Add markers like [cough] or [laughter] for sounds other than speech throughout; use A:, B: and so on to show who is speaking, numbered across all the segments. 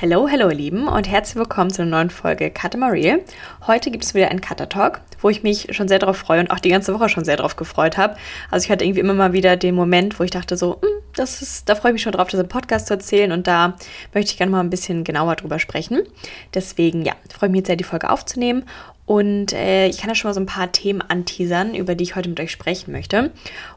A: Hallo, hallo ihr Lieben und herzlich willkommen zu einer neuen Folge Marie. Heute gibt es wieder einen Cutter Talk, wo ich mich schon sehr darauf freue und auch die ganze Woche schon sehr darauf gefreut habe. Also ich hatte irgendwie immer mal wieder den Moment, wo ich dachte so, hm, das ist, da freue ich mich schon drauf, das im Podcast zu erzählen und da möchte ich gerne mal ein bisschen genauer drüber sprechen. Deswegen, ja, freue ich mich jetzt sehr, die Folge aufzunehmen und äh, ich kann da schon mal so ein paar Themen anteasern, über die ich heute mit euch sprechen möchte.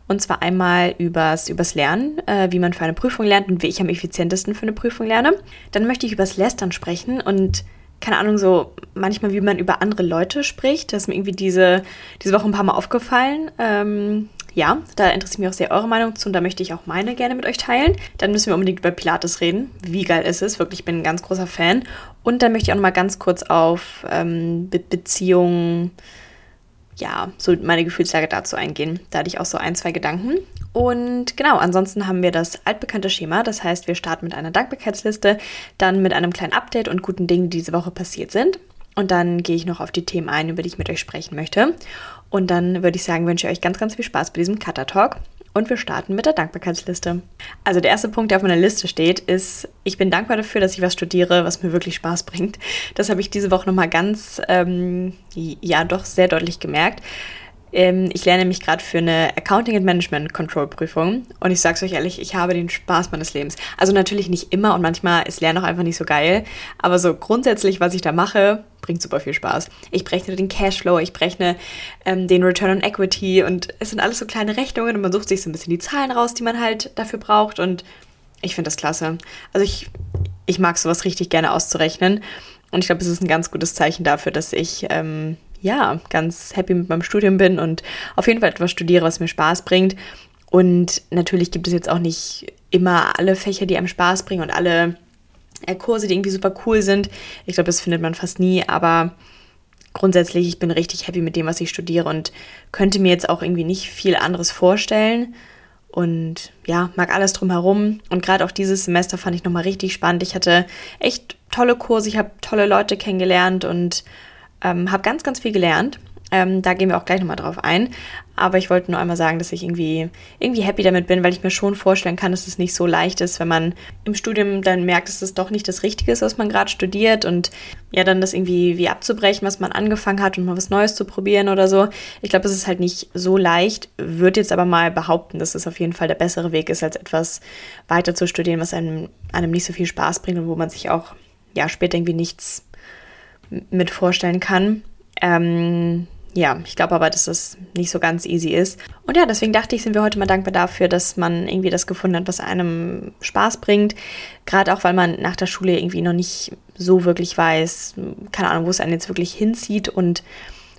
A: Und zwar einmal übers, übers Lernen, äh, wie man für eine Prüfung lernt und wie ich am effizientesten für eine Prüfung lerne. Dann möchte ich übers Lästern sprechen und keine Ahnung, so manchmal, wie man über andere Leute spricht. Das ist mir irgendwie diese, diese Woche ein paar Mal aufgefallen. Ähm, ja, da interessiert mich auch sehr eure Meinung zu und da möchte ich auch meine gerne mit euch teilen. Dann müssen wir unbedingt über Pilates reden. Wie geil ist es? Wirklich, ich bin ein ganz großer Fan. Und dann möchte ich auch noch mal ganz kurz auf ähm, Be Beziehungen, ja, so meine Gefühlslage dazu eingehen. Da hatte ich auch so ein, zwei Gedanken. Und genau, ansonsten haben wir das altbekannte Schema. Das heißt, wir starten mit einer Dankbarkeitsliste, dann mit einem kleinen Update und guten Dingen, die diese Woche passiert sind. Und dann gehe ich noch auf die Themen ein, über die ich mit euch sprechen möchte. Und dann würde ich sagen, wünsche ich euch ganz, ganz viel Spaß bei diesem Cutter Talk. Und wir starten mit der Dankbarkeitsliste. Also der erste Punkt, der auf meiner Liste steht, ist, ich bin dankbar dafür, dass ich was studiere, was mir wirklich Spaß bringt. Das habe ich diese Woche nochmal ganz, ähm, ja, doch sehr deutlich gemerkt. Ähm, ich lerne mich gerade für eine Accounting and Management Control Prüfung und ich sage es euch ehrlich, ich habe den Spaß meines Lebens. Also natürlich nicht immer und manchmal ist Lernen auch einfach nicht so geil, aber so grundsätzlich, was ich da mache, bringt super viel Spaß. Ich berechne den Cashflow, ich berechne ähm, den Return on Equity und es sind alles so kleine Rechnungen und man sucht sich so ein bisschen die Zahlen raus, die man halt dafür braucht und ich finde das klasse. Also ich, ich mag sowas richtig gerne auszurechnen und ich glaube, es ist ein ganz gutes Zeichen dafür, dass ich ähm, ja, ganz happy mit meinem Studium bin und auf jeden Fall etwas studiere, was mir Spaß bringt. Und natürlich gibt es jetzt auch nicht immer alle Fächer, die einem Spaß bringen und alle äh, Kurse, die irgendwie super cool sind. Ich glaube, das findet man fast nie, aber grundsätzlich, ich bin richtig happy mit dem, was ich studiere und könnte mir jetzt auch irgendwie nicht viel anderes vorstellen. Und ja, mag alles drumherum. Und gerade auch dieses Semester fand ich nochmal richtig spannend. Ich hatte echt tolle Kurse, ich habe tolle Leute kennengelernt und ähm, habe ganz, ganz viel gelernt. Ähm, da gehen wir auch gleich nochmal drauf ein. Aber ich wollte nur einmal sagen, dass ich irgendwie, irgendwie happy damit bin, weil ich mir schon vorstellen kann, dass es nicht so leicht ist, wenn man im Studium dann merkt, dass es doch nicht das Richtige ist, was man gerade studiert und ja, dann das irgendwie wie abzubrechen, was man angefangen hat und mal was Neues zu probieren oder so. Ich glaube, es ist halt nicht so leicht, würde jetzt aber mal behaupten, dass es auf jeden Fall der bessere Weg ist, als etwas weiter zu studieren, was einem, einem nicht so viel Spaß bringt und wo man sich auch ja später irgendwie nichts mit vorstellen kann. Ähm, ja, ich glaube aber, dass das nicht so ganz easy ist. Und ja, deswegen dachte ich, sind wir heute mal dankbar dafür, dass man irgendwie das gefunden hat, was einem Spaß bringt. Gerade auch, weil man nach der Schule irgendwie noch nicht so wirklich weiß, keine Ahnung, wo es einen jetzt wirklich hinzieht. Und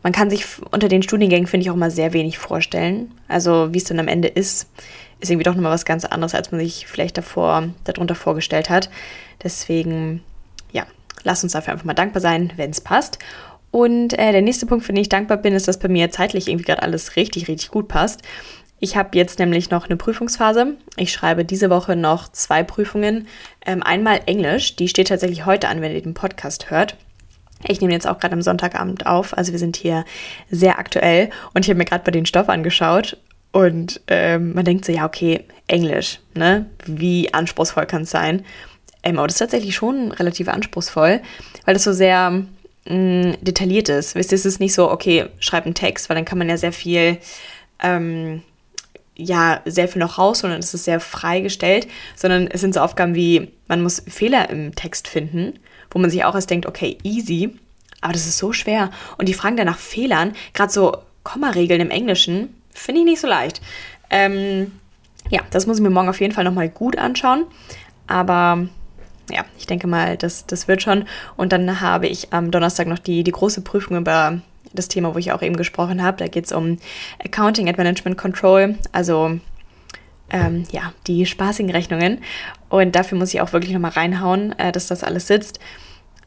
A: man kann sich unter den Studiengängen, finde ich, auch mal sehr wenig vorstellen. Also, wie es dann am Ende ist, ist irgendwie doch nochmal was ganz anderes, als man sich vielleicht davor, darunter vorgestellt hat. Deswegen Lass uns dafür einfach mal dankbar sein, wenn es passt. Und äh, der nächste Punkt, für den ich dankbar bin, ist, dass bei mir zeitlich irgendwie gerade alles richtig, richtig gut passt. Ich habe jetzt nämlich noch eine Prüfungsphase. Ich schreibe diese Woche noch zwei Prüfungen. Ähm, einmal Englisch, die steht tatsächlich heute an, wenn ihr den Podcast hört. Ich nehme jetzt auch gerade am Sonntagabend auf, also wir sind hier sehr aktuell und ich habe mir gerade bei den Stoff angeschaut und ähm, man denkt so, ja, okay, Englisch, ne? Wie anspruchsvoll kann es sein? Ähm, aber das ist tatsächlich schon relativ anspruchsvoll, weil das so sehr mh, mm, detailliert ist. Wisst ihr, es ist nicht so, okay, schreib einen Text, weil dann kann man ja sehr viel, ähm, ja, sehr viel noch rausholen und es ist sehr freigestellt, sondern es sind so Aufgaben wie, man muss Fehler im Text finden, wo man sich auch erst denkt, okay, easy, aber das ist so schwer. Und die Fragen dann nach Fehlern, gerade so Kommaregeln im Englischen, finde ich nicht so leicht. Ähm, ja, das muss ich mir morgen auf jeden Fall nochmal gut anschauen. Aber ja, ich denke mal, das, das wird schon. Und dann habe ich am Donnerstag noch die, die große Prüfung über das Thema, wo ich auch eben gesprochen habe. Da geht es um Accounting and Management Control, also ähm, ja, die spaßigen Rechnungen. Und dafür muss ich auch wirklich nochmal reinhauen, äh, dass das alles sitzt.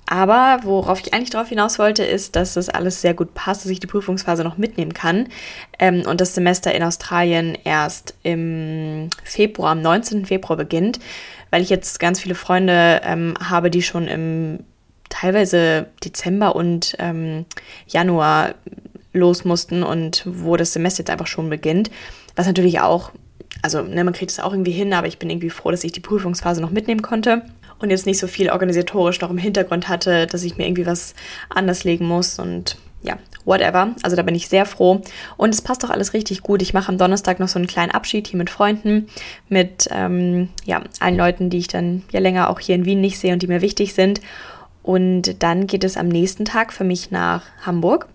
A: Aber worauf ich eigentlich darauf hinaus wollte, ist, dass das alles sehr gut passt, dass ich die Prüfungsphase noch mitnehmen kann. Ähm, und das Semester in Australien erst im Februar, am 19. Februar beginnt weil ich jetzt ganz viele Freunde ähm, habe, die schon im teilweise Dezember und ähm, Januar los mussten und wo das Semester jetzt einfach schon beginnt. Was natürlich auch, also ne, man kriegt es auch irgendwie hin, aber ich bin irgendwie froh, dass ich die Prüfungsphase noch mitnehmen konnte. und jetzt nicht so viel organisatorisch noch im Hintergrund hatte, dass ich mir irgendwie was anders legen muss und ja, whatever. Also da bin ich sehr froh. Und es passt auch alles richtig gut. Ich mache am Donnerstag noch so einen kleinen Abschied hier mit Freunden, mit ähm, ja, allen Leuten, die ich dann ja länger auch hier in Wien nicht sehe und die mir wichtig sind. Und dann geht es am nächsten Tag für mich nach Hamburg.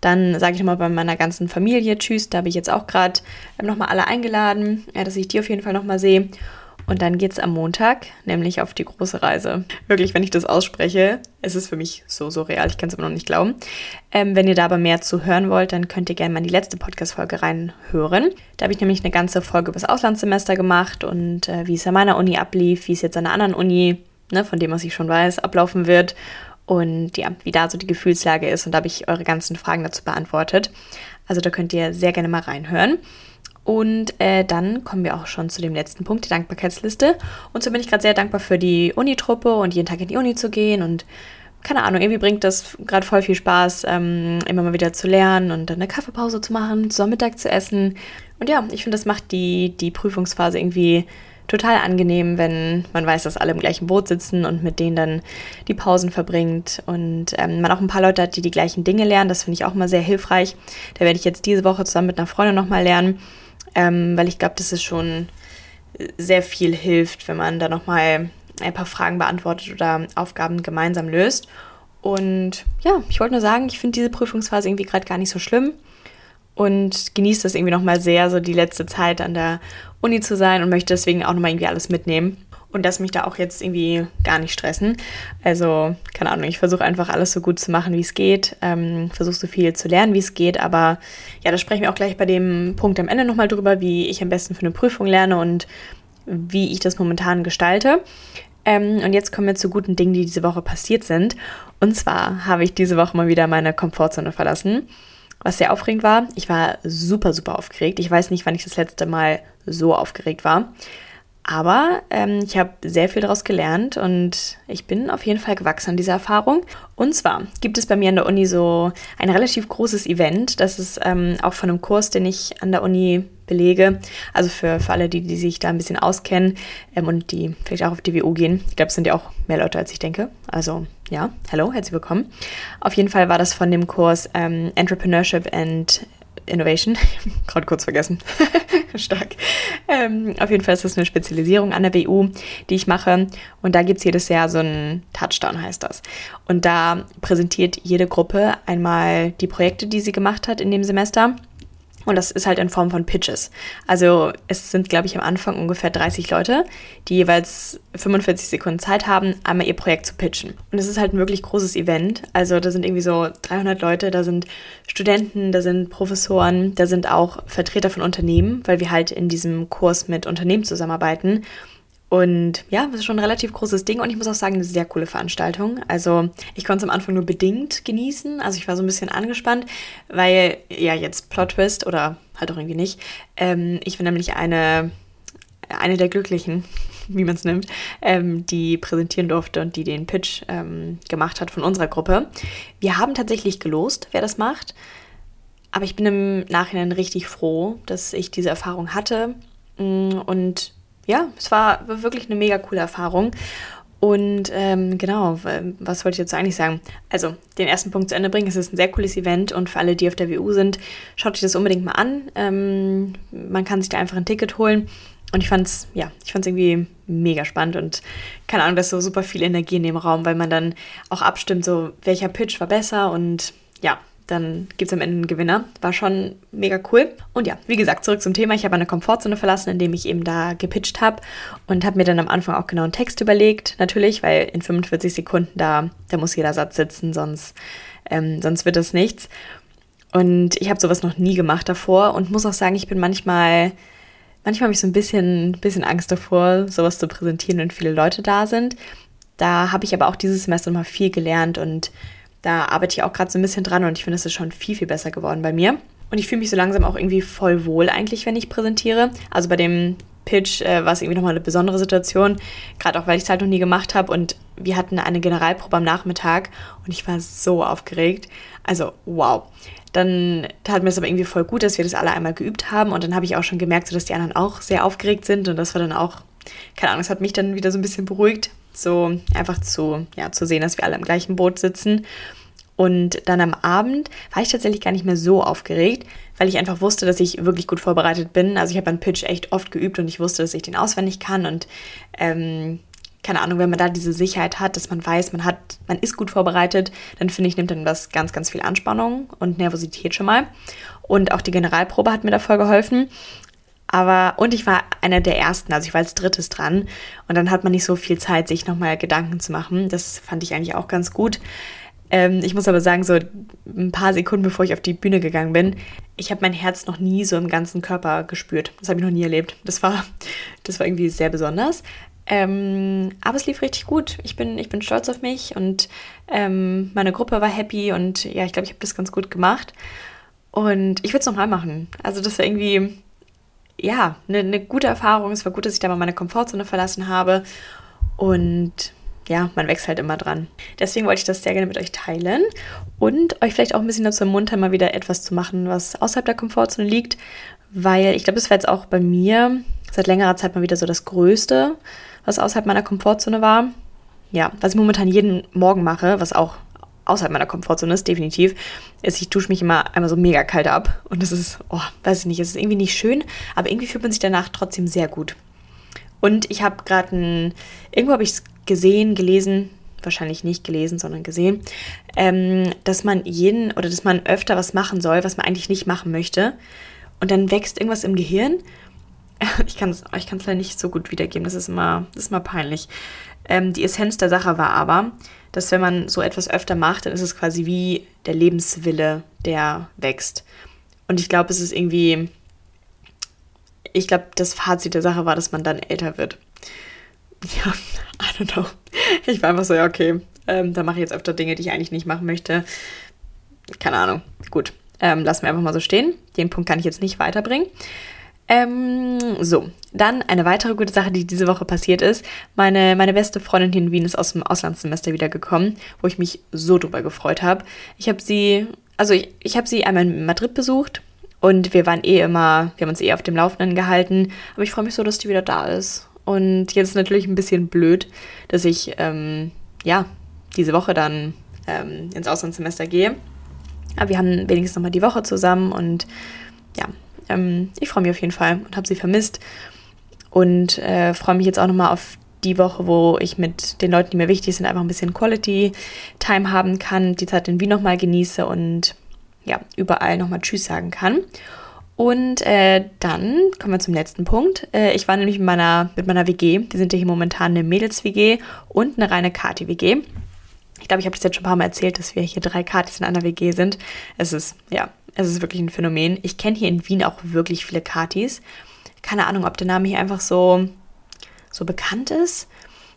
A: Dann sage ich nochmal bei meiner ganzen Familie Tschüss. Da habe ich jetzt auch gerade ähm, nochmal alle eingeladen, ja, dass ich die auf jeden Fall nochmal sehe. Und dann geht es am Montag, nämlich auf die große Reise. Wirklich, wenn ich das ausspreche, es ist für mich so, so real. Ich kann es immer noch nicht glauben. Ähm, wenn ihr da aber mehr zu hören wollt, dann könnt ihr gerne mal in die letzte Podcast-Folge reinhören. Da habe ich nämlich eine ganze Folge über das Auslandssemester gemacht und äh, wie es an meiner Uni ablief, wie es jetzt an einer anderen Uni, ne, von dem, was ich schon weiß, ablaufen wird. Und ja, wie da so die Gefühlslage ist. Und da habe ich eure ganzen Fragen dazu beantwortet. Also da könnt ihr sehr gerne mal reinhören. Und äh, dann kommen wir auch schon zu dem letzten Punkt, die Dankbarkeitsliste. Und so bin ich gerade sehr dankbar für die Unitruppe und jeden Tag in die Uni zu gehen. Und keine Ahnung, irgendwie bringt das gerade voll viel Spaß, ähm, immer mal wieder zu lernen und dann eine Kaffeepause zu machen, zusammen Mittag zu essen. Und ja, ich finde, das macht die, die Prüfungsphase irgendwie total angenehm, wenn man weiß, dass alle im gleichen Boot sitzen und mit denen dann die Pausen verbringt und ähm, man auch ein paar Leute hat, die die gleichen Dinge lernen. Das finde ich auch mal sehr hilfreich. Da werde ich jetzt diese Woche zusammen mit einer Freundin nochmal lernen ähm, weil ich glaube, dass es schon sehr viel hilft, wenn man da nochmal ein paar Fragen beantwortet oder Aufgaben gemeinsam löst. Und ja, ich wollte nur sagen, ich finde diese Prüfungsphase irgendwie gerade gar nicht so schlimm und genieße das irgendwie nochmal sehr, so die letzte Zeit an der Uni zu sein und möchte deswegen auch nochmal irgendwie alles mitnehmen und das mich da auch jetzt irgendwie gar nicht stressen. Also, keine Ahnung, ich versuche einfach alles so gut zu machen, wie es geht, ähm, versuche so viel zu lernen, wie es geht, aber ja, da sprechen wir auch gleich bei dem Punkt am Ende nochmal drüber, wie ich am besten für eine Prüfung lerne und wie ich das momentan gestalte. Ähm, und jetzt kommen wir zu guten Dingen, die diese Woche passiert sind. Und zwar habe ich diese Woche mal wieder meine Komfortzone verlassen, was sehr aufregend war. Ich war super, super aufgeregt. Ich weiß nicht, wann ich das letzte Mal so aufgeregt war. Aber ähm, ich habe sehr viel daraus gelernt und ich bin auf jeden Fall gewachsen an dieser Erfahrung. Und zwar gibt es bei mir an der Uni so ein relativ großes Event. Das ist ähm, auch von einem Kurs, den ich an der Uni belege. Also für, für alle, die, die sich da ein bisschen auskennen ähm, und die vielleicht auch auf WU gehen. Ich glaube, es sind ja auch mehr Leute, als ich denke. Also ja, hallo, herzlich willkommen. Auf jeden Fall war das von dem Kurs ähm, Entrepreneurship and Innovation. [laughs] Gerade kurz vergessen. [laughs] Stark. Ähm, auf jeden Fall ist das eine Spezialisierung an der WU, die ich mache. Und da gibt es jedes Jahr so einen Touchdown, heißt das. Und da präsentiert jede Gruppe einmal die Projekte, die sie gemacht hat in dem Semester und das ist halt in Form von Pitches. Also es sind, glaube ich, am Anfang ungefähr 30 Leute, die jeweils 45 Sekunden Zeit haben, einmal ihr Projekt zu pitchen. Und es ist halt ein wirklich großes Event. Also da sind irgendwie so 300 Leute, da sind Studenten, da sind Professoren, da sind auch Vertreter von Unternehmen, weil wir halt in diesem Kurs mit Unternehmen zusammenarbeiten. Und ja, das ist schon ein relativ großes Ding und ich muss auch sagen, eine sehr coole Veranstaltung. Also ich konnte es am Anfang nur bedingt genießen. Also ich war so ein bisschen angespannt, weil ja jetzt Plot Twist oder halt auch irgendwie nicht. Ähm, ich bin nämlich eine, eine der Glücklichen, [laughs] wie man es nimmt, ähm, die präsentieren durfte und die den Pitch ähm, gemacht hat von unserer Gruppe. Wir haben tatsächlich gelost, wer das macht. Aber ich bin im Nachhinein richtig froh, dass ich diese Erfahrung hatte mm, und ja, es war wirklich eine mega coole Erfahrung. Und ähm, genau, was wollte ich jetzt eigentlich sagen? Also, den ersten Punkt zu Ende bringen. Es ist ein sehr cooles Event und für alle, die auf der WU sind, schaut euch das unbedingt mal an. Ähm, man kann sich da einfach ein Ticket holen. Und ich fand's, ja, ich fand's irgendwie mega spannend und keine Ahnung, da ist so super viel Energie in dem Raum, weil man dann auch abstimmt, so welcher Pitch war besser und ja, dann gibt es am Ende einen Gewinner. War schon mega cool. Und ja, wie gesagt, zurück zum Thema. Ich habe eine Komfortzone verlassen, indem ich eben da gepitcht habe und habe mir dann am Anfang auch genau einen Text überlegt, natürlich, weil in 45 Sekunden da, da muss jeder Satz sitzen, sonst, ähm, sonst wird es nichts. Und ich habe sowas noch nie gemacht davor und muss auch sagen, ich bin manchmal, manchmal habe ich so ein bisschen, bisschen Angst davor, sowas zu präsentieren, wenn viele Leute da sind. Da habe ich aber auch dieses Semester noch mal viel gelernt und da arbeite ich auch gerade so ein bisschen dran und ich finde, es ist schon viel, viel besser geworden bei mir. Und ich fühle mich so langsam auch irgendwie voll wohl eigentlich, wenn ich präsentiere. Also bei dem Pitch äh, war es irgendwie nochmal eine besondere Situation, gerade auch weil ich es halt noch nie gemacht habe und wir hatten eine Generalprobe am Nachmittag und ich war so aufgeregt. Also wow. Dann tat mir es aber irgendwie voll gut, dass wir das alle einmal geübt haben und dann habe ich auch schon gemerkt, dass die anderen auch sehr aufgeregt sind und das war dann auch, keine Ahnung, es hat mich dann wieder so ein bisschen beruhigt, so einfach zu, ja, zu sehen, dass wir alle im gleichen Boot sitzen. Und dann am Abend war ich tatsächlich gar nicht mehr so aufgeregt, weil ich einfach wusste, dass ich wirklich gut vorbereitet bin. Also ich habe einen Pitch echt oft geübt und ich wusste, dass ich den auswendig kann. Und ähm, keine Ahnung, wenn man da diese Sicherheit hat, dass man weiß, man hat, man ist gut vorbereitet, dann finde ich, nimmt dann das ganz, ganz viel Anspannung und Nervosität schon mal. Und auch die Generalprobe hat mir da voll geholfen. Aber, und ich war einer der ersten, also ich war als drittes dran. Und dann hat man nicht so viel Zeit, sich nochmal Gedanken zu machen. Das fand ich eigentlich auch ganz gut. Ähm, ich muss aber sagen, so ein paar Sekunden bevor ich auf die Bühne gegangen bin, ich habe mein Herz noch nie so im ganzen Körper gespürt. Das habe ich noch nie erlebt. Das war, das war irgendwie sehr besonders. Ähm, aber es lief richtig gut. Ich bin, ich bin stolz auf mich und ähm, meine Gruppe war happy und ja, ich glaube, ich habe das ganz gut gemacht. Und ich würde es nochmal machen. Also das war irgendwie, ja, eine, eine gute Erfahrung. Es war gut, dass ich da mal meine Komfortzone verlassen habe. Und ja, man wächst halt immer dran. Deswegen wollte ich das sehr gerne mit euch teilen und euch vielleicht auch ein bisschen dazu ermuntern, mal wieder etwas zu machen, was außerhalb der Komfortzone liegt, weil ich glaube, das war jetzt auch bei mir seit längerer Zeit mal wieder so das Größte, was außerhalb meiner Komfortzone war. Ja, was ich momentan jeden Morgen mache, was auch außerhalb meiner Komfortzone ist, definitiv, ist, ich dusche mich immer einmal so mega kalt ab. Und das ist, oh, weiß ich nicht, es ist irgendwie nicht schön, aber irgendwie fühlt man sich danach trotzdem sehr gut. Und ich habe gerade ein, irgendwo habe ich es gesehen, gelesen, wahrscheinlich nicht gelesen, sondern gesehen, ähm, dass man jeden oder dass man öfter was machen soll, was man eigentlich nicht machen möchte. Und dann wächst irgendwas im Gehirn. [laughs] Ich kann es ich leider nicht so gut wiedergeben, das ist immer, das ist immer peinlich. Ähm, die Essenz der Sache war aber, dass wenn man so etwas öfter macht, dann ist es quasi wie der Lebenswille, der wächst. Und ich glaube, es ist irgendwie, ich glaube, das Fazit der Sache war, dass man dann älter wird [laughs] ja, I don't know. Ich war einfach so, ja, okay, ähm, da mache ich jetzt öfter Dinge, die ich eigentlich nicht machen möchte. Keine Ahnung. Gut, ähm, lassen wir einfach mal so stehen. Den Punkt kann ich jetzt nicht weiterbringen. Ähm, so, dann eine weitere gute Sache, die diese Woche passiert ist. Meine, meine beste Freundin hier in Wien ist aus dem Auslandssemester wiedergekommen, wo ich mich so drüber gefreut habe. Ich habe sie, also ich, ich habe sie einmal in Madrid besucht und wir waren eh immer, wir haben uns eh auf dem Laufenden gehalten. Aber ich freue mich so, dass die wieder da ist. Und jetzt ist natürlich ein bisschen blöd, dass ich ähm, ja diese Woche dann ähm, ins Auslandssemester gehe. Aber wir haben wenigstens nochmal die Woche zusammen und ja, ähm, ich freue mich auf jeden Fall und habe sie vermisst. Und äh, freue mich jetzt auch nochmal auf die Woche, wo ich mit den Leuten, die mir wichtig sind, einfach ein bisschen Quality Time haben kann, die Zeit in Wien nochmal genieße und ja, überall nochmal Tschüss sagen kann. Und äh, dann kommen wir zum letzten Punkt. Äh, ich war nämlich mit meiner, mit meiner WG. Wir sind ja hier momentan eine Mädels-WG und eine reine Kati-WG. Ich glaube, ich habe das jetzt schon ein paar Mal erzählt, dass wir hier drei Katis in einer WG sind. Es ist, ja, es ist wirklich ein Phänomen. Ich kenne hier in Wien auch wirklich viele Katis. Keine Ahnung, ob der Name hier einfach so, so bekannt ist.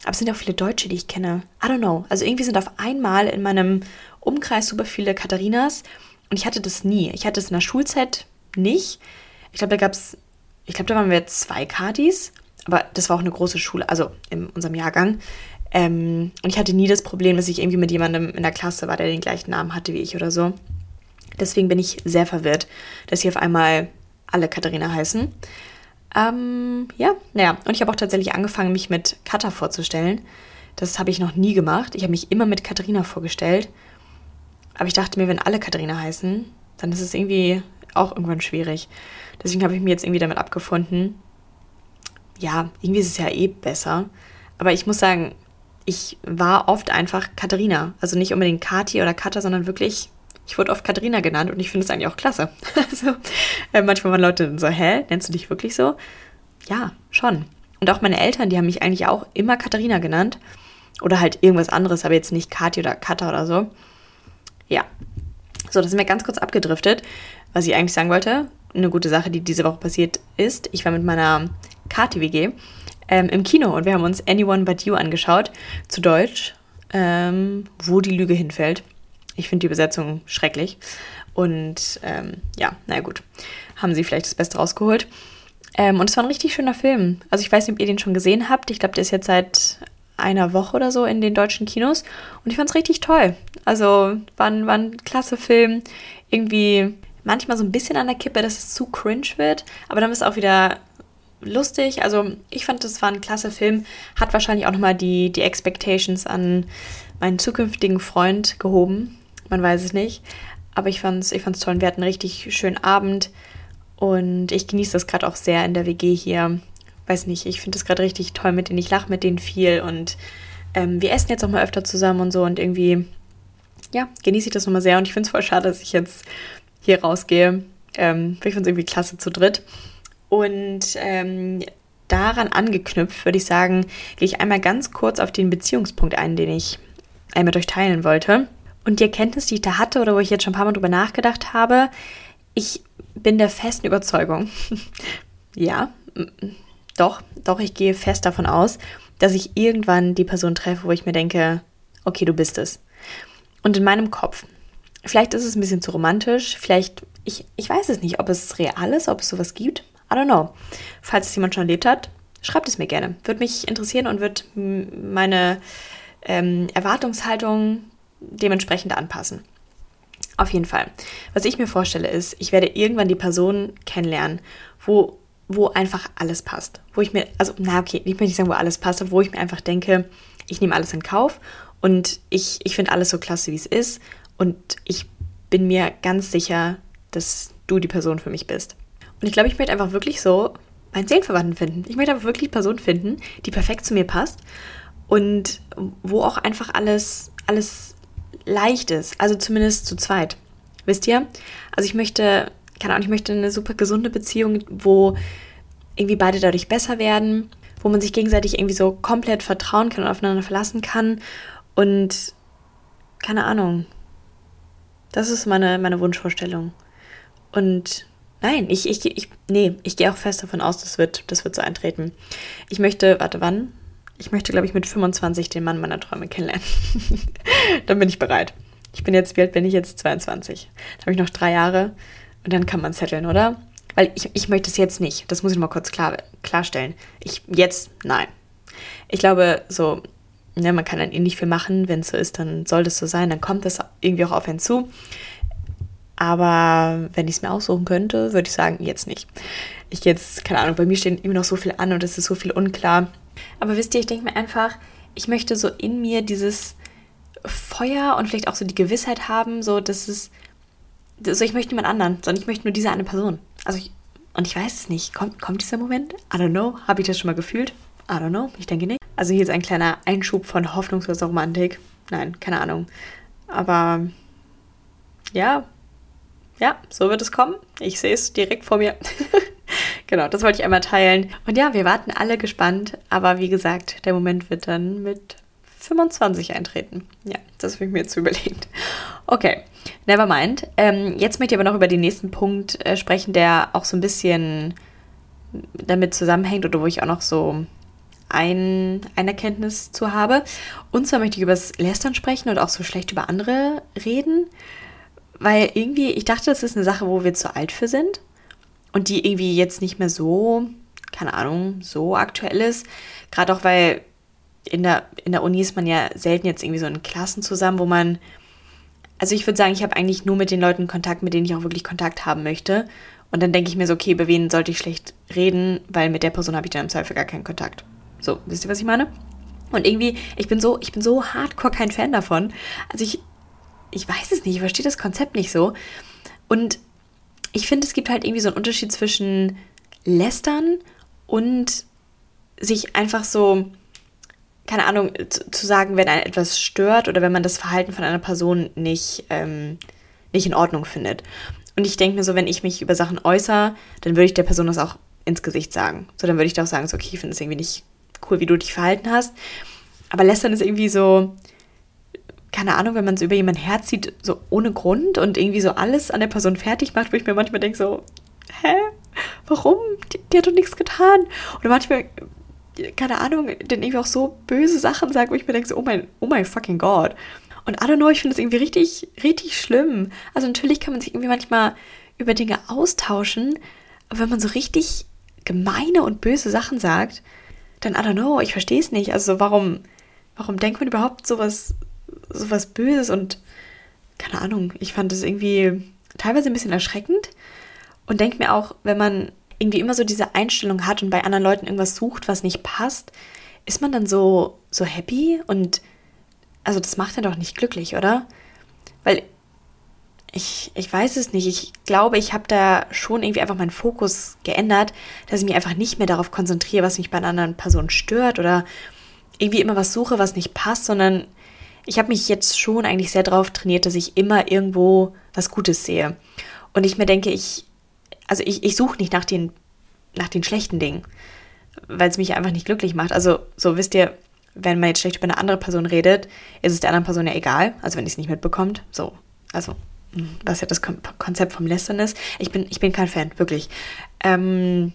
A: Aber es sind auch viele Deutsche, die ich kenne. I don't know. Also irgendwie sind auf einmal in meinem Umkreis super viele Katharinas. Und ich hatte das nie. Ich hatte es in der Schulzeit nicht. Ich glaube, da gab es, ich glaube, da waren wir zwei Kadis, aber das war auch eine große Schule, also in unserem Jahrgang. Ähm, und ich hatte nie das Problem, dass ich irgendwie mit jemandem in der Klasse war, der den gleichen Namen hatte wie ich oder so. Deswegen bin ich sehr verwirrt, dass hier auf einmal alle Katharina heißen. Ähm, ja, naja, und ich habe auch tatsächlich angefangen, mich mit Katha vorzustellen. Das habe ich noch nie gemacht. Ich habe mich immer mit Katharina vorgestellt. Aber ich dachte mir, wenn alle Katharina heißen, dann ist es irgendwie auch irgendwann schwierig. Deswegen habe ich mir jetzt irgendwie damit abgefunden. Ja, irgendwie ist es ja eh besser. Aber ich muss sagen, ich war oft einfach Katharina. Also nicht unbedingt Kati oder Katha, sondern wirklich, ich wurde oft Katharina genannt und ich finde es eigentlich auch klasse. [laughs] also, äh, manchmal waren Leute so, hä, nennst du dich wirklich so? Ja, schon. Und auch meine Eltern, die haben mich eigentlich auch immer Katharina genannt. Oder halt irgendwas anderes, aber jetzt nicht Kati oder Katha oder so. Ja. So, das sind wir ganz kurz abgedriftet was ich eigentlich sagen wollte, eine gute Sache, die diese Woche passiert ist. Ich war mit meiner KTWG ähm, im Kino und wir haben uns Anyone But You angeschaut, zu Deutsch, ähm, wo die Lüge hinfällt. Ich finde die Übersetzung schrecklich. Und ähm, ja, naja gut, haben sie vielleicht das Beste rausgeholt. Ähm, und es war ein richtig schöner Film. Also ich weiß nicht, ob ihr den schon gesehen habt. Ich glaube, der ist jetzt seit einer Woche oder so in den deutschen Kinos. Und ich fand es richtig toll. Also war ein, war ein klasse Film. Irgendwie manchmal so ein bisschen an der Kippe, dass es zu cringe wird, aber dann ist es auch wieder lustig. Also ich fand, das war ein klasse Film. Hat wahrscheinlich auch nochmal die, die Expectations an meinen zukünftigen Freund gehoben. Man weiß es nicht. Aber ich fand es ich fand's toll. Wir hatten einen richtig schönen Abend. Und ich genieße das gerade auch sehr in der WG hier. Weiß nicht, ich finde das gerade richtig toll mit denen. Ich lache mit denen viel. Und ähm, wir essen jetzt auch mal öfter zusammen und so. Und irgendwie, ja, genieße ich das nochmal sehr. Und ich finde es voll schade, dass ich jetzt hier rausgehe. Ähm, ich finde es irgendwie klasse zu dritt. Und ähm, daran angeknüpft, würde ich sagen, gehe ich einmal ganz kurz auf den Beziehungspunkt ein, den ich einmal mit euch teilen wollte. Und die Erkenntnis, die ich da hatte oder wo ich jetzt schon ein paar Mal drüber nachgedacht habe, ich bin der festen Überzeugung, [laughs] ja, doch, doch, ich gehe fest davon aus, dass ich irgendwann die Person treffe, wo ich mir denke, okay, du bist es. Und in meinem Kopf, vielleicht ist es ein bisschen zu romantisch, vielleicht, ich, ich weiß es nicht, ob es real ist, ob es sowas gibt, I don't know. Falls es jemand schon erlebt hat, schreibt es mir gerne. Würde mich interessieren und wird meine ähm, Erwartungshaltung dementsprechend anpassen. Auf jeden Fall. Was ich mir vorstelle ist, ich werde irgendwann die Person kennenlernen, wo, wo einfach alles passt. Wo ich mir, also, na okay, ich möchte nicht sagen, wo alles passt, aber wo ich mir einfach denke, ich nehme alles in Kauf und ich, ich finde alles so klasse, wie es ist. Und ich bin mir ganz sicher, dass du die Person für mich bist. Und ich glaube, ich möchte einfach wirklich so meinen Seelenverwandten finden. Ich möchte einfach wirklich Person finden, die perfekt zu mir passt und wo auch einfach alles, alles leicht ist. Also zumindest zu zweit. Wisst ihr? Also ich möchte, keine Ahnung, ich möchte eine super gesunde Beziehung, wo irgendwie beide dadurch besser werden, wo man sich gegenseitig irgendwie so komplett vertrauen kann und aufeinander verlassen kann. Und keine Ahnung. Das ist meine, meine Wunschvorstellung. Und Nein, ich, ich, ich, nee, ich gehe auch fest davon aus, das wird, das wird so eintreten. Ich möchte, warte, wann? Ich möchte, glaube ich, mit 25 den Mann meiner Träume kennenlernen. [laughs] dann bin ich bereit. Ich bin jetzt, wie alt bin ich jetzt? 22. Dann habe ich noch drei Jahre und dann kann man zetteln, oder? Weil ich, ich möchte es jetzt nicht. Das muss ich mal kurz klar, klarstellen. Ich, jetzt, nein. Ich glaube, so, ne, man kann dann eh nicht viel machen. Wenn es so ist, dann soll das so sein. Dann kommt das irgendwie auch auf einen zu. Aber wenn ich es mir aussuchen könnte, würde ich sagen, jetzt nicht. Ich jetzt, keine Ahnung, bei mir steht immer noch so viel an und es ist so viel unklar. Aber wisst ihr, ich denke mir einfach, ich möchte so in mir dieses Feuer und vielleicht auch so die Gewissheit haben, so dass es, so ich möchte niemand anderen, sondern ich möchte nur diese eine Person. Also ich, und ich weiß es nicht, kommt, kommt dieser Moment? I don't know. Habe ich das schon mal gefühlt? I don't know. Ich denke nicht. Also hier ist ein kleiner Einschub von hoffnungsloser Romantik. Nein, keine Ahnung. Aber ja, ja, so wird es kommen. Ich sehe es direkt vor mir. [laughs] genau, das wollte ich einmal teilen. Und ja, wir warten alle gespannt. Aber wie gesagt, der Moment wird dann mit 25 eintreten. Ja, das habe ich mir jetzt überlegt. Okay, never mind. Ähm, jetzt möchte ich aber noch über den nächsten Punkt äh, sprechen, der auch so ein bisschen damit zusammenhängt oder wo ich auch noch so ein, eine Erkenntnis zu habe. Und zwar möchte ich über das Lästern sprechen und auch so schlecht über andere reden weil irgendwie, ich dachte, das ist eine Sache, wo wir zu alt für sind und die irgendwie jetzt nicht mehr so, keine Ahnung, so aktuell ist. Gerade auch, weil in der, in der Uni ist man ja selten jetzt irgendwie so in Klassen zusammen, wo man, also ich würde sagen, ich habe eigentlich nur mit den Leuten Kontakt, mit denen ich auch wirklich Kontakt haben möchte. Und dann denke ich mir so, okay, über wen sollte ich schlecht reden, weil mit der Person habe ich dann im Zweifel gar keinen Kontakt. So, wisst ihr, was ich meine? Und irgendwie, ich bin so, ich bin so hardcore kein Fan davon. Also ich, ich weiß es nicht, ich verstehe das Konzept nicht so. Und ich finde, es gibt halt irgendwie so einen Unterschied zwischen Lästern und sich einfach so, keine Ahnung, zu, sagen, wenn einen etwas stört oder wenn man das Verhalten von einer Person nicht, ähm, nicht in Ordnung findet. Und ich denke mir so, wenn ich mich über Sachen äußere, dann würde ich der Person das auch ins Gesicht sagen. So, dann würde ich da auch sagen, so, okay, ich finde es irgendwie nicht cool, wie du dich verhalten hast. Aber Lästern ist irgendwie so, keine Ahnung, wenn man so über jemanden herzieht, so ohne Grund und irgendwie so alles an der Person fertig macht, wo ich mir manchmal denke, so, hä? Warum? Die, die hat doch nichts getan. Oder manchmal, keine Ahnung, dann irgendwie auch so böse Sachen sagt, wo ich mir denke, so, oh mein, oh mein fucking God. Und I don't know, ich finde das irgendwie richtig, richtig schlimm. Also natürlich kann man sich irgendwie manchmal über Dinge austauschen, aber wenn man so richtig gemeine und böse Sachen sagt, dann I don't know, ich verstehe es nicht. Also warum, warum denkt man überhaupt sowas, so was Böses und keine Ahnung, ich fand es irgendwie teilweise ein bisschen erschreckend und denke mir auch, wenn man irgendwie immer so diese Einstellung hat und bei anderen Leuten irgendwas sucht, was nicht passt, ist man dann so, so happy und also das macht ja doch nicht glücklich, oder? Weil ich, ich weiß es nicht. Ich glaube, ich habe da schon irgendwie einfach meinen Fokus geändert, dass ich mich einfach nicht mehr darauf konzentriere, was mich bei einer anderen Person stört oder irgendwie immer was suche, was nicht passt, sondern ich habe mich jetzt schon eigentlich sehr darauf trainiert, dass ich immer irgendwo was Gutes sehe. Und ich mir denke, ich, also ich, ich suche nicht nach den, nach den schlechten Dingen, weil es mich einfach nicht glücklich macht. Also, so wisst ihr, wenn man jetzt schlecht über eine andere Person redet, ist es der anderen Person ja egal, also wenn die es nicht mitbekommt. So, also, was ja das Konzept vom Lästern ist. Ich bin, ich bin kein Fan, wirklich. Ähm,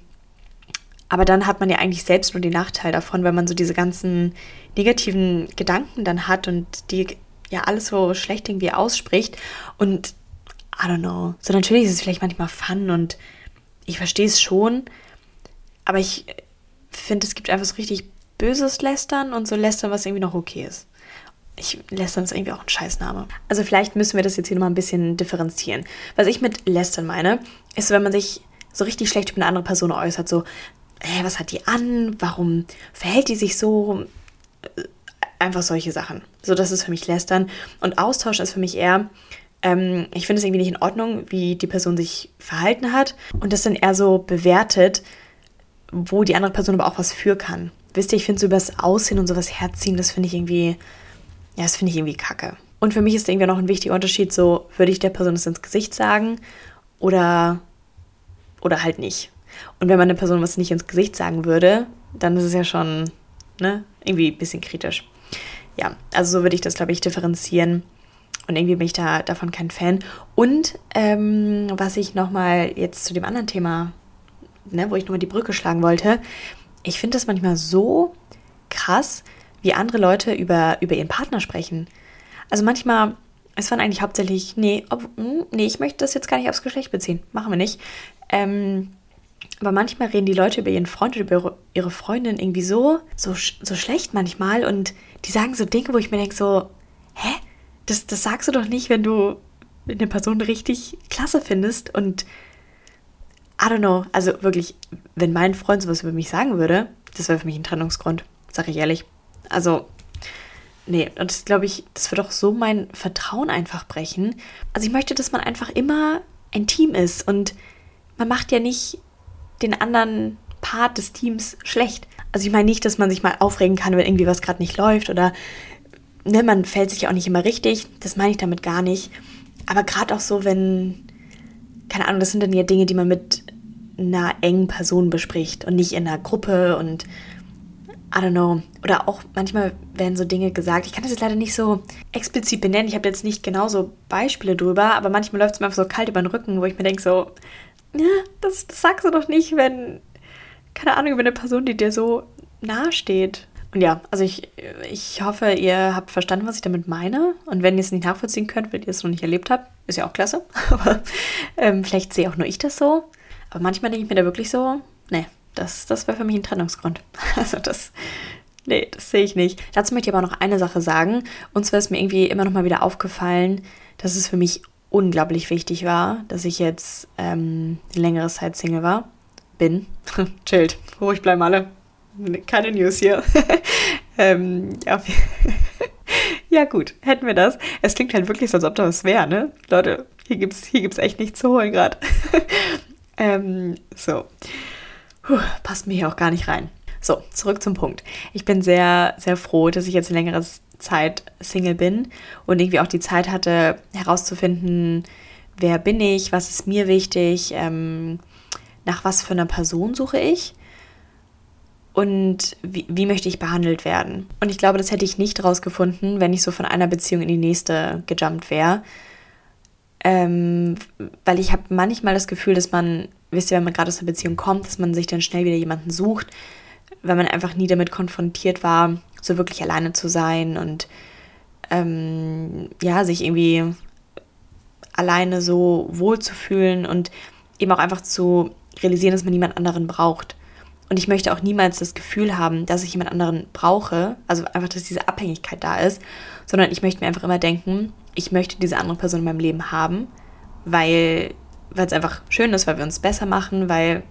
A: aber dann hat man ja eigentlich selbst nur den Nachteil davon, wenn man so diese ganzen negativen Gedanken dann hat und die ja alles so schlecht irgendwie ausspricht. Und I don't know. So natürlich ist es vielleicht manchmal Fun und ich verstehe es schon, aber ich finde, es gibt einfach so richtig böses Lästern und so Lästern, was irgendwie noch okay ist. Ich Lästern ist irgendwie auch ein Scheißname. Also vielleicht müssen wir das jetzt hier nochmal ein bisschen differenzieren. Was ich mit Lästern meine, ist, wenn man sich so richtig schlecht über eine andere Person äußert, so, hey, was hat die an? Warum verhält die sich so? Einfach solche Sachen. So, das ist für mich Lästern. Und Austausch ist für mich eher, ähm, ich finde es irgendwie nicht in Ordnung, wie die Person sich verhalten hat. Und das dann eher so bewertet, wo die andere Person aber auch was für kann. Wisst ihr, ich finde so übers Aussehen und sowas herziehen, das finde ich irgendwie, ja, das finde ich irgendwie kacke. Und für mich ist irgendwie noch ein wichtiger Unterschied, so würde ich der Person das ins Gesicht sagen oder, oder halt nicht. Und wenn man eine Person was nicht ins Gesicht sagen würde, dann ist es ja schon ne, irgendwie ein bisschen kritisch. Ja, also so würde ich das, glaube ich, differenzieren. Und irgendwie bin ich da davon kein Fan. Und ähm, was ich nochmal jetzt zu dem anderen Thema, ne, wo ich nochmal die Brücke schlagen wollte, ich finde das manchmal so krass, wie andere Leute über, über ihren Partner sprechen. Also manchmal, es waren eigentlich hauptsächlich, nee, ob, hm, nee, ich möchte das jetzt gar nicht aufs Geschlecht beziehen. Machen wir nicht. Ähm, aber manchmal reden die Leute über ihren Freund oder über ihre Freundin irgendwie so, so, so schlecht manchmal und die sagen so Dinge, wo ich mir denke so, hä? Das, das sagst du doch nicht, wenn du eine Person richtig klasse findest und I don't know, also wirklich, wenn mein Freund sowas über mich sagen würde, das wäre für mich ein Trennungsgrund, sage ich ehrlich. Also, nee, und das glaube ich, das wird auch so mein Vertrauen einfach brechen. Also ich möchte, dass man einfach immer ein Team ist und man macht ja nicht den anderen Part des Teams schlecht. Also ich meine nicht, dass man sich mal aufregen kann, wenn irgendwie was gerade nicht läuft oder ne, man fällt sich auch nicht immer richtig. Das meine ich damit gar nicht. Aber gerade auch so, wenn, keine Ahnung, das sind dann ja Dinge, die man mit einer engen Person bespricht und nicht in einer Gruppe und I don't know. Oder auch manchmal werden so Dinge gesagt. Ich kann das jetzt leider nicht so explizit benennen. Ich habe jetzt nicht genau so Beispiele drüber, aber manchmal läuft es mir einfach so kalt über den Rücken, wo ich mir denke so, ja, das, das sagst du doch nicht, wenn, keine Ahnung, über eine Person, die dir so nahe steht. Und ja, also ich, ich hoffe, ihr habt verstanden, was ich damit meine. Und wenn ihr es nicht nachvollziehen könnt, weil ihr es noch nicht erlebt habt, ist ja auch klasse. [laughs] Aber ähm, vielleicht sehe auch nur ich das so. Aber manchmal denke ich mir da wirklich so, nee, das, das wäre für mich ein Trennungsgrund. [laughs] Also das, nee, das sehe ich nicht. Dazu möchte ich aber noch eine Sache sagen. Und zwar ist mir irgendwie immer noch mal wieder aufgefallen, dass es für mich unglaublich wichtig war, dass ich jetzt ähm, längere Zeit Single war. Bin. [laughs] Chillt. Ruhig bleiben alle. Keine News hier. [laughs] ähm, ja. [laughs] ja, gut. Hätten wir das. Es klingt halt wirklich so, als ob da was wäre, ne? Leute, hier gibt's, hier gibt's echt nichts zu holen gerade. [laughs] ähm, so. Puh, passt mir hier auch gar nicht rein. So, zurück zum Punkt. Ich bin sehr, sehr froh, dass ich jetzt ein längeres Zeit Single bin und irgendwie auch die Zeit hatte, herauszufinden, wer bin ich, was ist mir wichtig, ähm, nach was für einer Person suche ich und wie, wie, möchte ich behandelt werden. Und ich glaube, das hätte ich nicht rausgefunden, wenn ich so von einer Beziehung in die nächste gejumpt wäre. Ähm, weil ich habe manchmal das Gefühl, dass man, wisst ihr, wenn man gerade aus einer Beziehung kommt, dass man sich dann schnell wieder jemanden sucht, weil man einfach nie damit konfrontiert war, so wirklich alleine zu sein und ähm, ja, sich irgendwie alleine so wohl zu fühlen und eben auch einfach zu realisieren, dass man niemand anderen braucht. Und ich möchte auch niemals das Gefühl haben, dass ich jemand anderen brauche, also einfach, dass diese Abhängigkeit da ist, sondern ich möchte mir einfach immer denken, ich möchte diese andere Person in meinem Leben haben, weil es einfach schön ist, weil wir uns besser machen, weil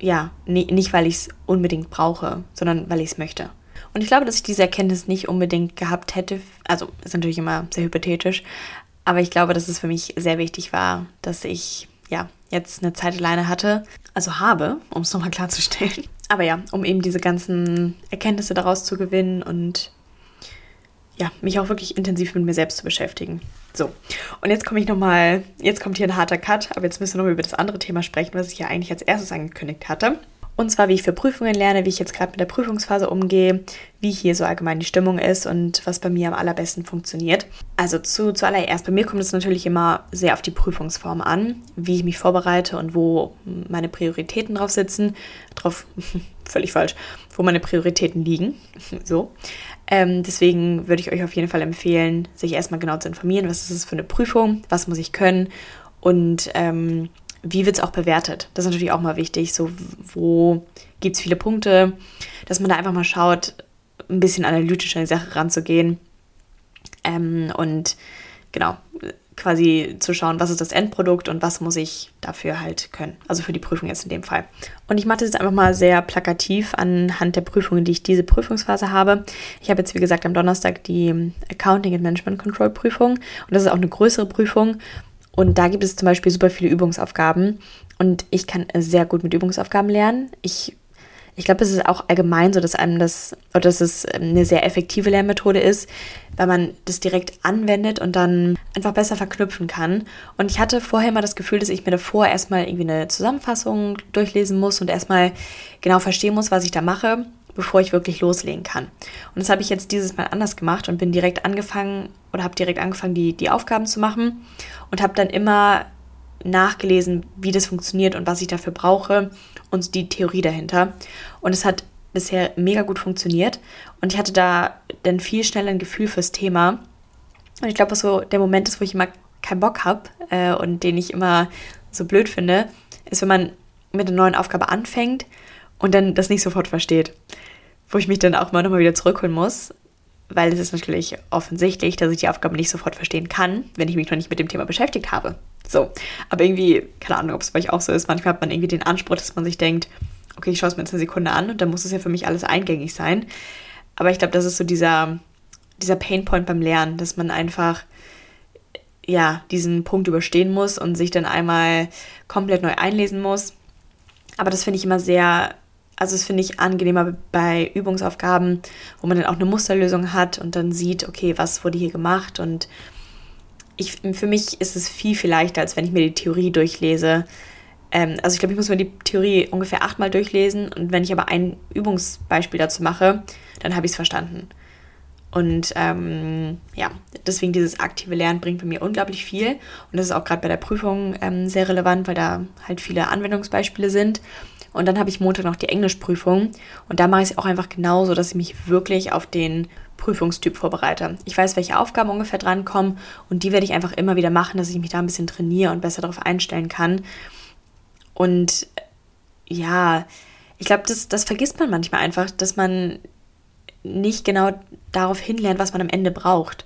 A: ja, nicht weil ich es unbedingt brauche, sondern weil ich es möchte. Und ich glaube, dass ich diese Erkenntnis nicht unbedingt gehabt hätte. Also ist natürlich immer sehr hypothetisch, aber ich glaube, dass es für mich sehr wichtig war, dass ich ja jetzt eine Zeit alleine hatte, also habe, um es nochmal klarzustellen. [laughs] Aber ja, um eben diese ganzen Erkenntnisse daraus zu gewinnen und ja, mich auch wirklich intensiv mit mir selbst zu beschäftigen. So, und jetzt komme ich nochmal, jetzt kommt hier ein harter Cut, aber jetzt müssen wir nochmal über das andere Thema sprechen, was ich ja eigentlich als erstes angekündigt hatte. Und zwar, wie ich für Prüfungen lerne, wie ich jetzt gerade mit der Prüfungsphase umgehe, wie hier so allgemein die Stimmung ist und was bei mir am allerbesten funktioniert. Also zu, zuallererst, bei mir kommt es natürlich immer sehr auf die Prüfungsform an, wie ich mich vorbereite und wo meine Prioritäten drauf sitzen. Drauf, [laughs] völlig falsch, wo meine Prioritäten liegen. [laughs] so. Ähm, deswegen würde ich euch auf jeden Fall empfehlen, sich erstmal genau zu informieren, was ist es für eine Prüfung, was muss ich können und ähm, wie wird es auch bewertet? Das ist natürlich auch mal wichtig. So, wo gibt es viele Punkte, dass man da einfach mal schaut, ein bisschen analytisch an die Sache ranzugehen. Ähm, und genau, quasi zu schauen, was ist das Endprodukt und was muss ich dafür halt können. Also für die Prüfung jetzt in dem Fall. Und ich mache das jetzt einfach mal sehr plakativ anhand der Prüfungen, die ich diese Prüfungsphase habe. Ich habe jetzt, wie gesagt, am Donnerstag die Accounting and Management Control Prüfung und das ist auch eine größere Prüfung und da gibt es zum Beispiel super viele Übungsaufgaben. Und ich kann sehr gut mit Übungsaufgaben lernen. Ich, ich glaube, es ist auch allgemein so, dass einem das, oder dass es eine sehr effektive Lernmethode ist, weil man das direkt anwendet und dann einfach besser verknüpfen kann. Und ich hatte vorher immer das Gefühl, dass ich mir davor erstmal irgendwie eine Zusammenfassung durchlesen muss und erstmal genau verstehen muss, was ich da mache bevor ich wirklich loslegen kann. Und das habe ich jetzt dieses Mal anders gemacht und bin direkt angefangen oder habe direkt angefangen, die, die Aufgaben zu machen und habe dann immer nachgelesen, wie das funktioniert und was ich dafür brauche und die Theorie dahinter. Und es hat bisher mega gut funktioniert und ich hatte da dann viel schneller ein Gefühl fürs Thema. Und ich glaube, was so der Moment ist, wo ich immer keinen Bock habe äh, und den ich immer so blöd finde, ist, wenn man mit einer neuen Aufgabe anfängt und dann das nicht sofort versteht wo ich mich dann auch mal nochmal wieder zurückholen muss, weil es ist natürlich offensichtlich, dass ich die Aufgabe nicht sofort verstehen kann, wenn ich mich noch nicht mit dem Thema beschäftigt habe. So, aber irgendwie, keine Ahnung, ob es bei euch auch so ist, manchmal hat man irgendwie den Anspruch, dass man sich denkt, okay, ich schaue es mir jetzt eine Sekunde an und dann muss es ja für mich alles eingängig sein. Aber ich glaube, das ist so dieser, dieser Painpoint beim Lernen, dass man einfach ja, diesen Punkt überstehen muss und sich dann einmal komplett neu einlesen muss. Aber das finde ich immer sehr also das finde ich angenehmer bei Übungsaufgaben, wo man dann auch eine Musterlösung hat und dann sieht, okay, was wurde hier gemacht. Und ich, für mich ist es viel, viel leichter, als wenn ich mir die Theorie durchlese. Ähm, also ich glaube, ich muss mir die Theorie ungefähr achtmal durchlesen und wenn ich aber ein Übungsbeispiel dazu mache, dann habe ich es verstanden. Und ähm, ja, deswegen dieses aktive Lernen bringt bei mir unglaublich viel. Und das ist auch gerade bei der Prüfung ähm, sehr relevant, weil da halt viele Anwendungsbeispiele sind. Und dann habe ich Montag noch die Englischprüfung. Und da mache ich es auch einfach genauso, dass ich mich wirklich auf den Prüfungstyp vorbereite. Ich weiß, welche Aufgaben ungefähr drankommen und die werde ich einfach immer wieder machen, dass ich mich da ein bisschen trainiere und besser darauf einstellen kann. Und ja, ich glaube, das, das vergisst man manchmal einfach, dass man nicht genau darauf hinlernt, was man am Ende braucht.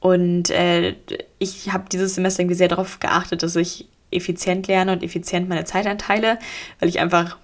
A: Und äh, ich habe dieses Semester irgendwie sehr darauf geachtet, dass ich effizient lerne und effizient meine Zeit einteile, weil ich einfach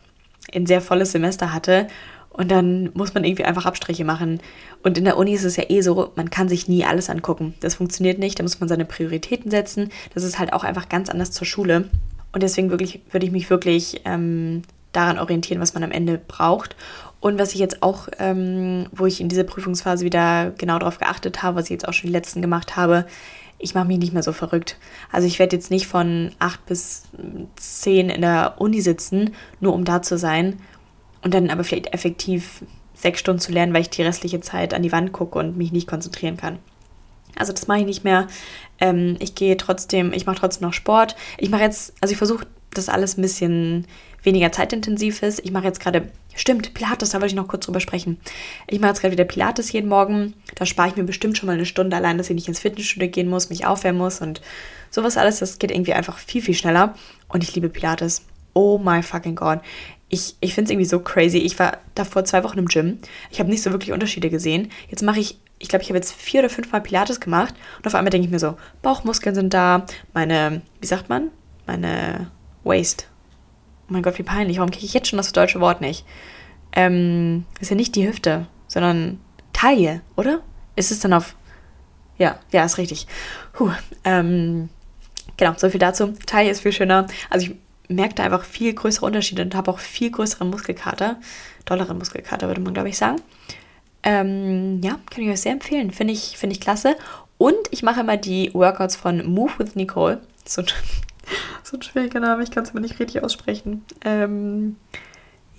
A: ein sehr volles Semester hatte. Und dann muss man irgendwie einfach Abstriche machen. Und in der Uni ist es ja eh so, man kann sich nie alles angucken. Das funktioniert nicht, da muss man seine Prioritäten setzen. Das ist halt auch einfach ganz anders zur Schule. Und deswegen wirklich, würde ich mich wirklich ähm, daran orientieren, was man am Ende braucht. Und was ich jetzt auch, ähm, wo ich in dieser Prüfungsphase wieder genau darauf geachtet habe, was ich jetzt auch schon die letzten gemacht habe, ich mache mich nicht mehr so verrückt. Also ich werde jetzt nicht von acht bis zehn in der Uni sitzen, nur um da zu sein und dann aber vielleicht effektiv sechs Stunden zu lernen, weil ich die restliche Zeit an die Wand gucke und mich nicht konzentrieren kann. Also das mache ich nicht mehr. Ähm, ich gehe trotzdem, ich mache trotzdem noch Sport. Ich mache jetzt, also ich versuche das alles ein bisschen weniger zeitintensiv ist. Ich mache jetzt gerade, stimmt, Pilates, da wollte ich noch kurz drüber sprechen. Ich mache jetzt gerade wieder Pilates jeden Morgen. Da spare ich mir bestimmt schon mal eine Stunde allein, dass ich nicht ins Fitnessstudio gehen muss, mich aufwärmen muss und sowas alles. Das geht irgendwie einfach viel, viel schneller. Und ich liebe Pilates. Oh my fucking God. Ich, ich finde es irgendwie so crazy. Ich war davor zwei Wochen im Gym. Ich habe nicht so wirklich Unterschiede gesehen. Jetzt mache ich, ich glaube, ich habe jetzt vier oder fünf Mal Pilates gemacht. Und auf einmal denke ich mir so, Bauchmuskeln sind da, meine, wie sagt man? Meine Waist oh mein Gott, wie peinlich, warum kriege ich jetzt schon das deutsche Wort nicht? Ähm, ist ja nicht die Hüfte, sondern Taille, oder? Ist es dann auf, ja, ja, ist richtig. Puh, ähm, genau, so viel dazu. Taille ist viel schöner. Also ich merke da einfach viel größere Unterschiede und habe auch viel größeren Muskelkater. Dolleren Muskelkater, würde man, glaube ich, sagen. Ähm, ja, kann ich euch sehr empfehlen. Finde ich, find ich klasse. Und ich mache immer die Workouts von Move with Nicole. So ein, [laughs] so ein schwieriger Name, ich kann es mir nicht richtig aussprechen. Ähm,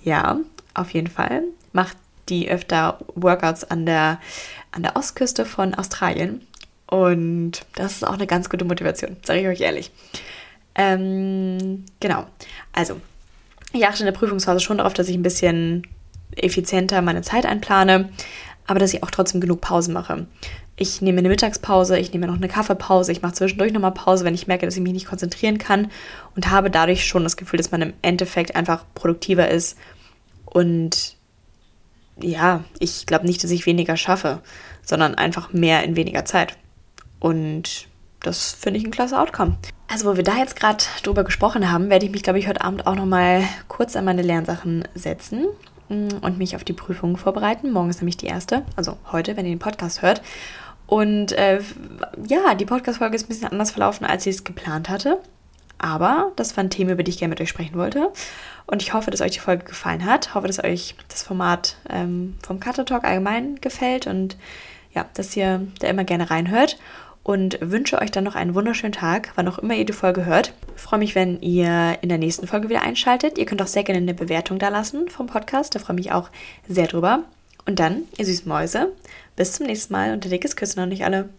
A: ja, auf jeden Fall. Macht die öfter Workouts an der, an der Ostküste von Australien. Und das ist auch eine ganz gute Motivation, sage ich euch ehrlich. Ähm, genau. Also, ich achte in der Prüfungsphase schon darauf, dass ich ein bisschen effizienter meine Zeit einplane, aber dass ich auch trotzdem genug Pause mache. Ich nehme eine Mittagspause, ich nehme noch eine Kaffeepause, ich mache zwischendurch nochmal Pause, wenn ich merke, dass ich mich nicht konzentrieren kann und habe dadurch schon das Gefühl, dass man im Endeffekt einfach produktiver ist. Und ja, ich glaube nicht, dass ich weniger schaffe, sondern einfach mehr in weniger Zeit. Und das finde ich ein klasse Outcome. Also, wo wir da jetzt gerade drüber gesprochen haben, werde ich mich, glaube ich, heute Abend auch nochmal kurz an meine Lernsachen setzen mm, und mich auf die Prüfung vorbereiten. Morgen ist nämlich die erste, also heute, wenn ihr den Podcast hört. Und äh, ja, die Podcast-Folge ist ein bisschen anders verlaufen, als ich es geplant hatte. Aber das waren Themen, über die ich gerne mit euch sprechen wollte. Und ich hoffe, dass euch die Folge gefallen hat. Ich hoffe, dass euch das Format ähm, vom Cutter Talk allgemein gefällt und ja, dass ihr da immer gerne reinhört und wünsche euch dann noch einen wunderschönen Tag, wann auch immer ihr die Folge hört. Ich freue mich, wenn ihr in der nächsten Folge wieder einschaltet. Ihr könnt auch sehr gerne eine Bewertung da lassen vom Podcast, da freue ich mich auch sehr drüber. Und dann, ihr süßen Mäuse, bis zum nächsten Mal und ein dickes Küssen an euch alle.